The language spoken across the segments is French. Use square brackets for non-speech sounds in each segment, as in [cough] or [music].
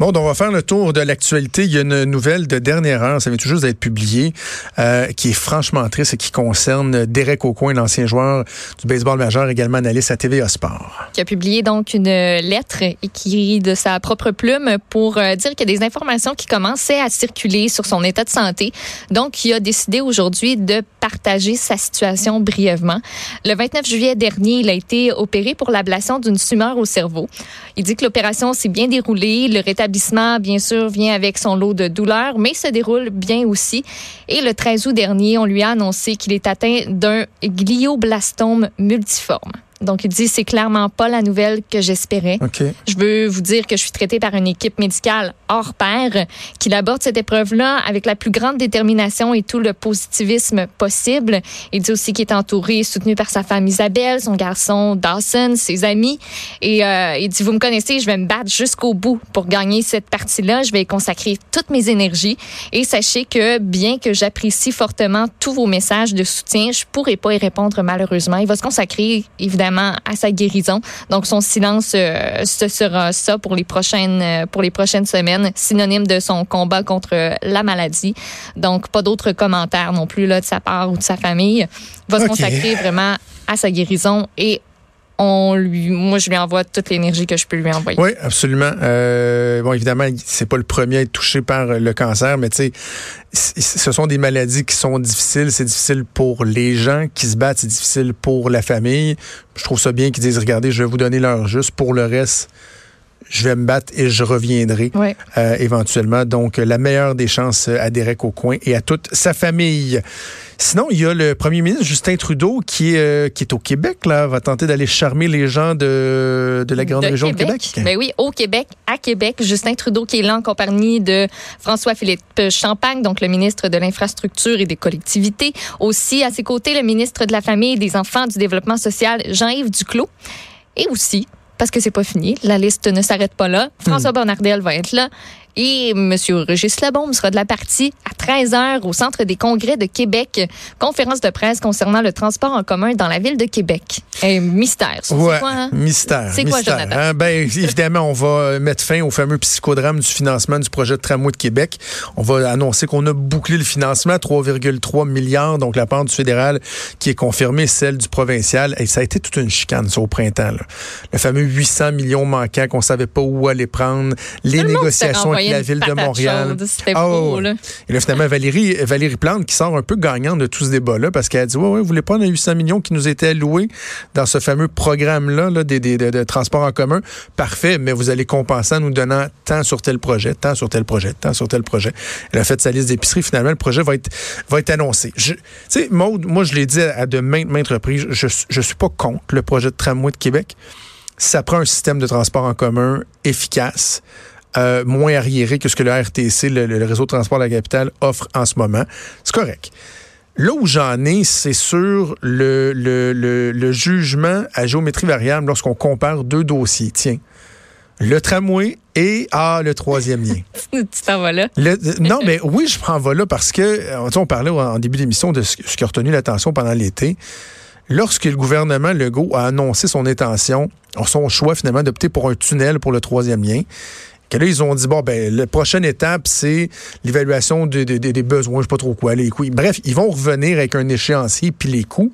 Bon, donc on va faire le tour de l'actualité. Il y a une nouvelle de dernière heure, ça vient tout juste d'être publié, euh, qui est franchement triste et qui concerne Derek Aucoin, l'ancien joueur du baseball majeur, également analyste à TVA Sport. Qui a publié donc une lettre écrite de sa propre plume pour euh, dire qu'il y a des informations qui commençaient à circuler sur son état de santé. Donc, il a décidé aujourd'hui de partager sa situation brièvement. Le 29 juillet dernier, il a été opéré pour l'ablation d'une tumeur au cerveau. Il dit que l'opération s'est bien déroulée, le rétablissement bien sûr, vient avec son lot de douleurs, mais se déroule bien aussi. Et le 13 août dernier, on lui a annoncé qu'il est atteint d'un glioblastome multiforme. Donc, il dit, c'est clairement pas la nouvelle que j'espérais. Je veux vous dire que je suis traitée par une équipe médicale hors pair qui aborde cette épreuve-là avec la plus grande détermination et tout le positivisme possible. Il dit aussi qu'il est entouré, soutenu par sa femme Isabelle, son garçon Dawson, ses amis. Et euh, il dit, vous me connaissez, je vais me battre jusqu'au bout pour gagner cette partie-là. Je vais y consacrer toutes mes énergies. Et sachez que bien que j'apprécie fortement tous vos messages de soutien, je pourrai pas y répondre malheureusement. Il va se consacrer, évidemment, à sa guérison. Donc son silence euh, ce sera ça pour les prochaines euh, pour les prochaines semaines, synonyme de son combat contre la maladie. Donc pas d'autres commentaires non plus là de sa part ou de sa famille. Il va se consacrer vraiment à sa guérison et on lui, moi, je lui envoie toute l'énergie que je peux lui envoyer. Oui, absolument. Euh, bon, évidemment, c'est pas le premier à être touché par le cancer, mais tu sais, ce sont des maladies qui sont difficiles. C'est difficile pour les gens qui se battent, c'est difficile pour la famille. Je trouve ça bien qu'ils disent, regardez, je vais vous donner l'heure juste. Pour le reste, je vais me battre et je reviendrai euh, éventuellement. Donc, la meilleure des chances à Derek au coin et à toute sa famille. Sinon, il y a le premier ministre Justin Trudeau qui est, euh, qui est au Québec, là, va tenter d'aller charmer les gens de, de la grande région de Québec. Ben oui, au Québec, à Québec. Justin Trudeau qui est là en compagnie de François-Philippe Champagne, donc le ministre de l'Infrastructure et des collectivités. Aussi, à ses côtés, le ministre de la Famille, des Enfants, du Développement social, Jean-Yves Duclos. Et aussi, parce que c'est pas fini. La liste ne s'arrête pas là. François hmm. Bonnardel va être là. Et M. Régis Labombe sera de la partie à 13 h au Centre des congrès de Québec. Conférence de presse concernant le transport en commun dans la ville de Québec. Un mystère. C'est quoi, hein? Mystère. C'est quoi, Jonathan? Hein? Ben, évidemment, on va mettre fin au fameux psychodrame du financement du projet de tramway de Québec. On va annoncer qu'on a bouclé le financement, 3,3 milliards, donc la part du fédéral qui est confirmée, celle du provincial. Et ça a été toute une chicane, ça, au printemps. Le fameux 800 millions manquants qu'on savait pas où aller prendre, les négociations la ville de Montréal. oh, Et là, finalement, Valérie, Valérie Plante qui sort un peu gagnante de tout ce débat-là parce qu'elle a dit, ouais, ouais, vous voulez pas les 800 millions qui nous étaient alloués dans ce fameux programme-là là, des, des, de, transport en commun? Parfait, mais vous allez compenser en nous donnant tant sur tel projet, tant sur tel projet, tant sur tel projet. Elle a fait sa liste d'épicerie. Finalement, le projet va être, va être annoncé. Tu sais, Maude, moi, je l'ai dit à, de maintes, maintes reprises, je, je suis pas contre le projet de tramway de Québec ça prend un système de transport en commun efficace. Euh, moins arriéré que ce que le RTC, le, réseau de transport de la capitale, offre en ce moment. C'est correct. Là où j'en ai, c'est sur le, le, jugement à géométrie variable lorsqu'on compare deux dossiers. Tiens, le tramway et ah, le troisième lien. [laughs] tu t'en vas là? non, mais oui, je m'en vais là parce que, euh, on parlait en début d'émission de ce qui a retenu l'attention pendant l'été lorsque le gouvernement Legault a annoncé son intention, son choix finalement d'opter pour un tunnel pour le troisième lien, que là, ils ont dit, bon, ben, la prochaine étape, c'est l'évaluation des besoins, je sais pas trop quoi, les coûts. Bref, ils vont revenir avec un échéancier puis les coûts.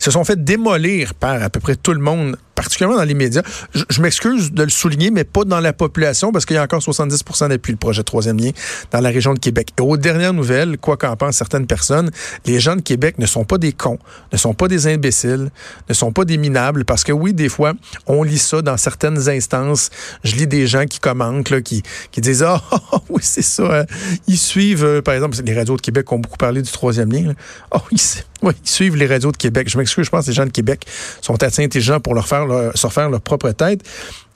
Ils se sont fait démolir par à peu près tout le monde particulièrement dans les médias. Je, m'excuse de le souligner, mais pas dans la population, parce qu'il y a encore 70 d'appui le projet troisième lien dans la région de Québec. Et aux dernières nouvelles, quoi qu'en pensent certaines personnes, les gens de Québec ne sont pas des cons, ne sont pas des imbéciles, ne sont pas des minables, parce que oui, des fois, on lit ça dans certaines instances. Je lis des gens qui commentent, là, qui, qui disent Ah, [laughs] oui, c'est ça. Hein. Ils suivent, euh, par exemple, les radios de Québec ont beaucoup parlé du troisième lien. Oh, ils, oui, ils suivent les radios de Québec. Je m'excuse, je pense que les gens de Québec sont assez intelligents pour leur faire se refaire leur propre tête.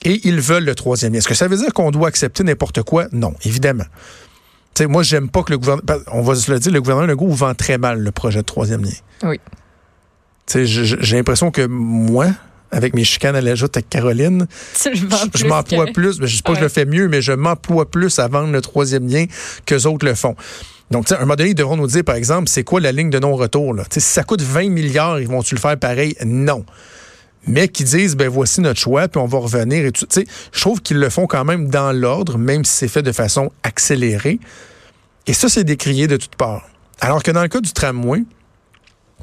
Et ils veulent le troisième lien. Est-ce que ça veut dire qu'on doit accepter n'importe quoi? Non, évidemment. sais, moi, j'aime pas que le gouvernement. On va se le dire, le gouvernement Legault vend très mal le projet de troisième lien. Oui. J'ai l'impression que moi, avec mes chicanes à la joute avec Caroline, [laughs] je m'emploie plus. Je ne sais pas que je le fais mieux, mais je m'emploie plus à vendre le troisième lien que autres le font. Donc, à un moment donné, ils devront nous dire, par exemple, c'est quoi la ligne de non-retour. Si ça coûte 20 milliards, ils vont-tu le faire pareil? Non. Mais qui disent, ben voici notre choix, puis on va revenir. Et tout. je trouve qu'ils le font quand même dans l'ordre, même si c'est fait de façon accélérée. Et ça, c'est décrié de toutes parts. Alors que dans le cas du tramway,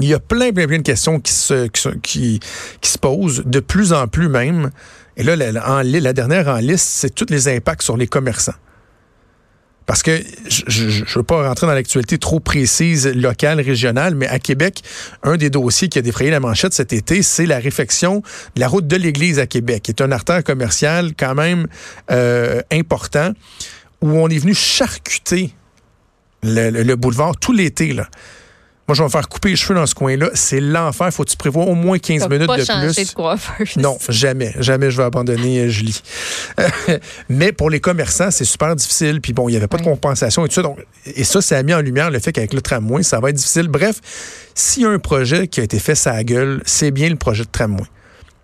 il y a plein, plein, plein de questions qui se, posent, de plus en plus même. Et là, la, la dernière en liste, c'est tous les impacts sur les commerçants. Parce que je ne veux pas rentrer dans l'actualité trop précise, locale, régionale, mais à Québec, un des dossiers qui a défrayé la manchette cet été, c'est la réfection de la route de l'Église à Québec, qui est un artère commercial quand même euh, important, où on est venu charcuter le, le boulevard tout l'été. Moi, je vais me faire couper les cheveux dans ce coin-là. C'est l'enfer. Faut que tu prévois au moins 15 minutes de plus. non, jamais. Jamais je vais abandonner euh, Julie. [laughs] Mais pour les commerçants, c'est super difficile. Puis bon, il n'y avait pas de compensation et tout ça. Donc, et ça, ça a mis en lumière le fait qu'avec le tramway, ça va être difficile. Bref, s'il y a un projet qui a été fait sa gueule, c'est bien le projet de tramway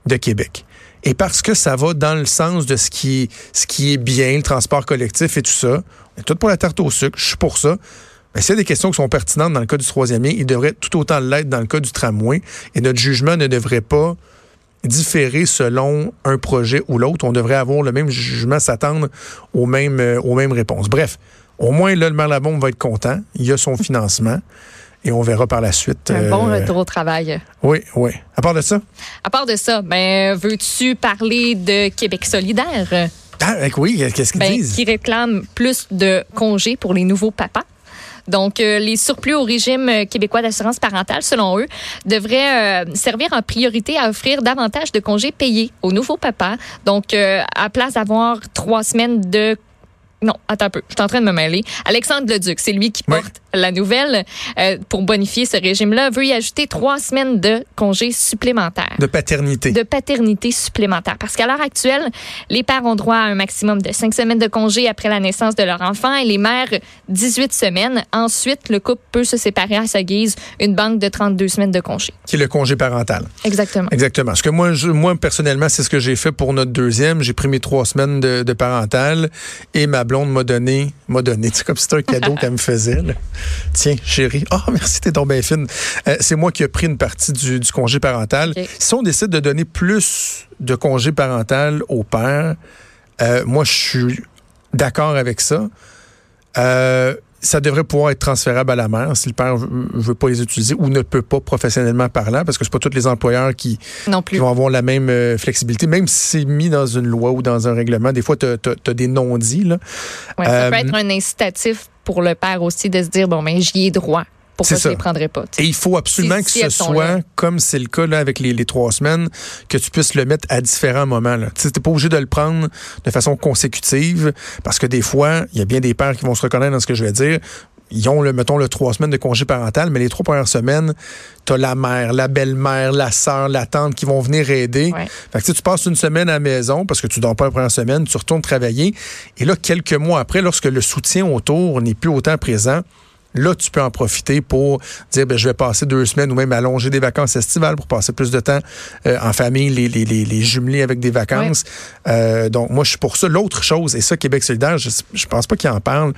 de Québec. Et parce que ça va dans le sens de ce qui est, ce qui est bien, le transport collectif et tout ça, on est tout pour la tarte au sucre, je suis pour ça. Mais s'il y a des questions qui sont pertinentes dans le cas du troisième lien, il devrait tout autant l'être dans le cas du tramway. Et notre jugement ne devrait pas différer selon un projet ou l'autre. On devrait avoir le même jugement, s'attendre aux mêmes, euh, aux mêmes réponses. Bref, au moins, là, le maire Labombe va être content. Il y a son [laughs] financement. Et on verra par la suite. Un bon euh, retour au travail. Oui, oui. À part de ça? À part de ça, ben, veux-tu parler de Québec solidaire? Ah, oui, qu'est-ce qu'ils ben, disent? Qui réclame plus de congés pour les nouveaux papas? Donc, euh, les surplus au régime euh, québécois d'assurance parentale, selon eux, devraient euh, servir en priorité à offrir davantage de congés payés aux nouveaux papas. Donc, à place d'avoir trois semaines de non, attends un peu, je suis en train de me mêler. Alexandre Leduc, c'est lui qui porte la nouvelle euh, pour bonifier ce régime-là, veut y ajouter trois semaines de congés supplémentaires. De paternité. De paternité supplémentaire. Parce qu'à l'heure actuelle, les pères ont droit à un maximum de cinq semaines de congés après la naissance de leur enfant et les mères 18 semaines. Ensuite, le couple peut se séparer à sa guise une banque de 32 semaines de congés. Qui est le congé parental. Exactement. Exactement. Parce que moi, je, moi personnellement, c'est ce que j'ai fait pour notre deuxième. J'ai pris mes trois semaines de, de parental et ma blonde m'a donné, m'a donné. [laughs] C'est comme si c'était un cadeau qu'elle me faisait. Tiens, chérie. Oh, [laughs] merci, t'es donc bien fine. Euh, c'est moi qui ai pris une partie du, congé parental. Si on décide de donner plus de congé parental au père, euh, moi, je suis d'accord avec ça. Euh, ça devrait pouvoir être transférable à la mère si le père veut, veut pas les utiliser ou ne peut pas professionnellement parlant, parce que c'est pas tous les employeurs qui, vont avoir la même euh, flexibilité, même si c'est mis dans une loi ou dans un règlement. Des fois, tu as, des non-dits. ça peut euh, être un incitatif pour le père aussi de se dire, bon, ben, j'y ai droit. Pourquoi je ne les prendrais pas? Et il faut absolument que ce soit, comme c'est le cas là, avec les, trois semaines, que tu puisses le mettre à différents moments. Tu n'es pas obligé de le prendre de façon consécutive, parce que des fois, il y a bien des pères qui vont se reconnaître dans ce que je vais dire ils ont, le, mettons, le trois semaines de congé parental, mais les trois premières semaines, tu as la mère, la belle-mère, la sœur, la tante qui vont venir aider. Fait que, tu passes une semaine à la maison parce que tu dors pas la première semaine, tu retournes travailler. Et là, quelques mois après, lorsque le soutien autour n'est plus autant présent, Là, tu peux en profiter pour dire, ben, je vais passer deux semaines ou même allonger des vacances estivales pour passer plus de temps euh, en famille, les, les, les, jumeler avec des vacances. Euh, donc, moi, je suis pour ça. L'autre chose, et ça, Québec solidaire, je, je pense pas qu'il en parle.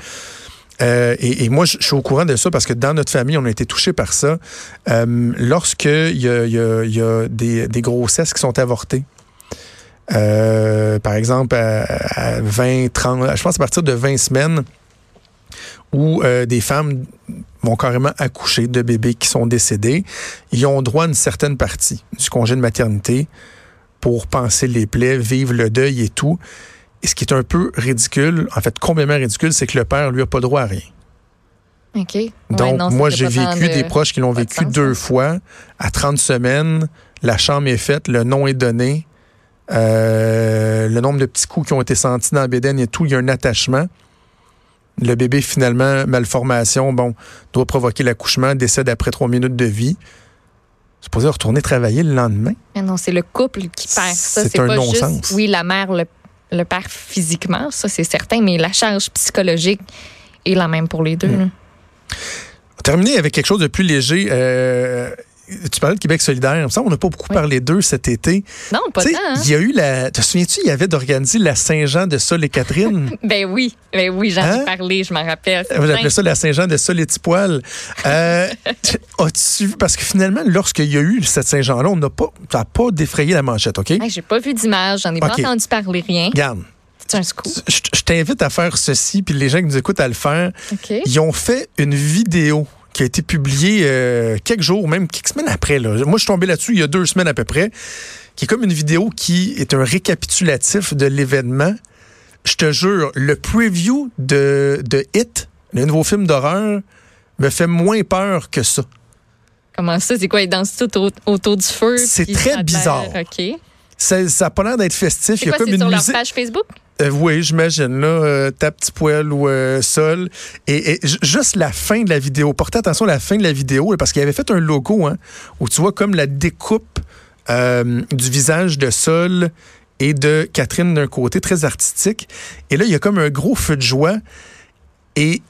Euh, et, moi, je, suis au courant de ça parce que dans notre famille, on a été touché par ça. Lorsqu'il y a, y a, y a des, des, grossesses qui sont avortées, par exemple, à, à, 20, 30, je pense à partir de 20 semaines, où euh, des femmes vont carrément accoucher de bébés qui sont décédés. Ils ont droit à une certaine partie du congé de maternité pour penser les plaies, vivre le deuil et tout. Et ce qui est un peu ridicule, en fait complètement ridicule, c'est que le père, lui, a pas droit à rien. OK. Donc, moi, j'ai vécu des proches qui l'ont vécu deux fois. À 30 semaines, la chambre est faite, le nom est donné, euh, le nombre de petits coups qui ont été sentis dans la bédaine et tout, il y a un attachement. Le bébé, finalement, malformation, bon, doit provoquer l'accouchement, décède après trois minutes de vie. C'est supposé retourner travailler le lendemain? Mais non, c'est le couple qui perd ça. C'est un non-sens. Oui, la mère le, le perd physiquement, ça c'est certain, mais la charge psychologique est la même pour les deux. Va terminer avec quelque chose de plus léger. Euh, tu parlais de Québec solidaire. Il qu'on n'a pas beaucoup parlé d'eux cet été. Non, pas tant. hein? Il y a eu la. Te souviens-tu, il y avait d'organiser la Saint-Jean de Sol et Catherine? [laughs] Ben oui, ben oui, j'en Hein? ai parlé, je m'en rappelle. Appelez dingue. ça la Saint-Jean de Sol et Tipoil. Euh, [laughs] As-tu vu? Parce que finalement, lorsqu'il y a eu cette Saint-Jean-là, on n'a pas, ça n'a pas défrayé la manchette, OK? Hey, J'ai pas vu d'image, j'en ai pas entendu parler rien. C'est un scoop. je, je t'invite à faire ceci, puis les gens qui nous écoutent à le faire. OK. Ils ont fait une vidéo qui a été publiée euh, quelques jours, même quelques semaines après. Là. Moi, je suis tombé là-dessus il y a deux semaines à peu près, qui est comme une vidéo qui est un récapitulatif de l'événement. Je te jure, le preview de, de Hit, le nouveau film d'horreur, me fait moins peur que ça. Comment ça? C'est quoi? Ils dansent tout au- autour du feu? C'est très bizarre. OK. Ça n'a pas l'air d'être festif. Il y a comme C'est une sur leur musique. page Facebook? Euh, oui, j'imagine, là, euh, ta petit poêle ou euh, sol. Et, et ju- juste la fin de la vidéo. Portez attention à la fin de la vidéo, parce qu'il avait fait un logo, hein, où tu vois comme la découpe euh, du visage de Sol et de Catherine d'un côté, très artistique. Et là, il y a comme un gros feu de joie. Et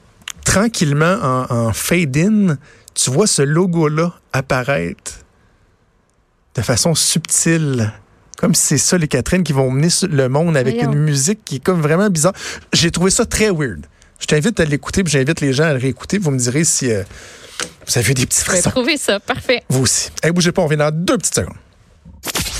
tranquillement, en, en fade-in, tu vois ce logo-là apparaître de façon subtile. Comme si c'est ça, les Catherine, qui vont mener le monde avec Voyons. une musique qui est comme vraiment bizarre. J'ai trouvé ça très weird. Je t'invite à l'écouter, puis j'invite les gens à le réécouter. Vous me direz si euh, vous avez des petits Je vais frissons. trouver ça. Parfait. Vous aussi. Hey, bougez pas, on revient dans deux petites secondes.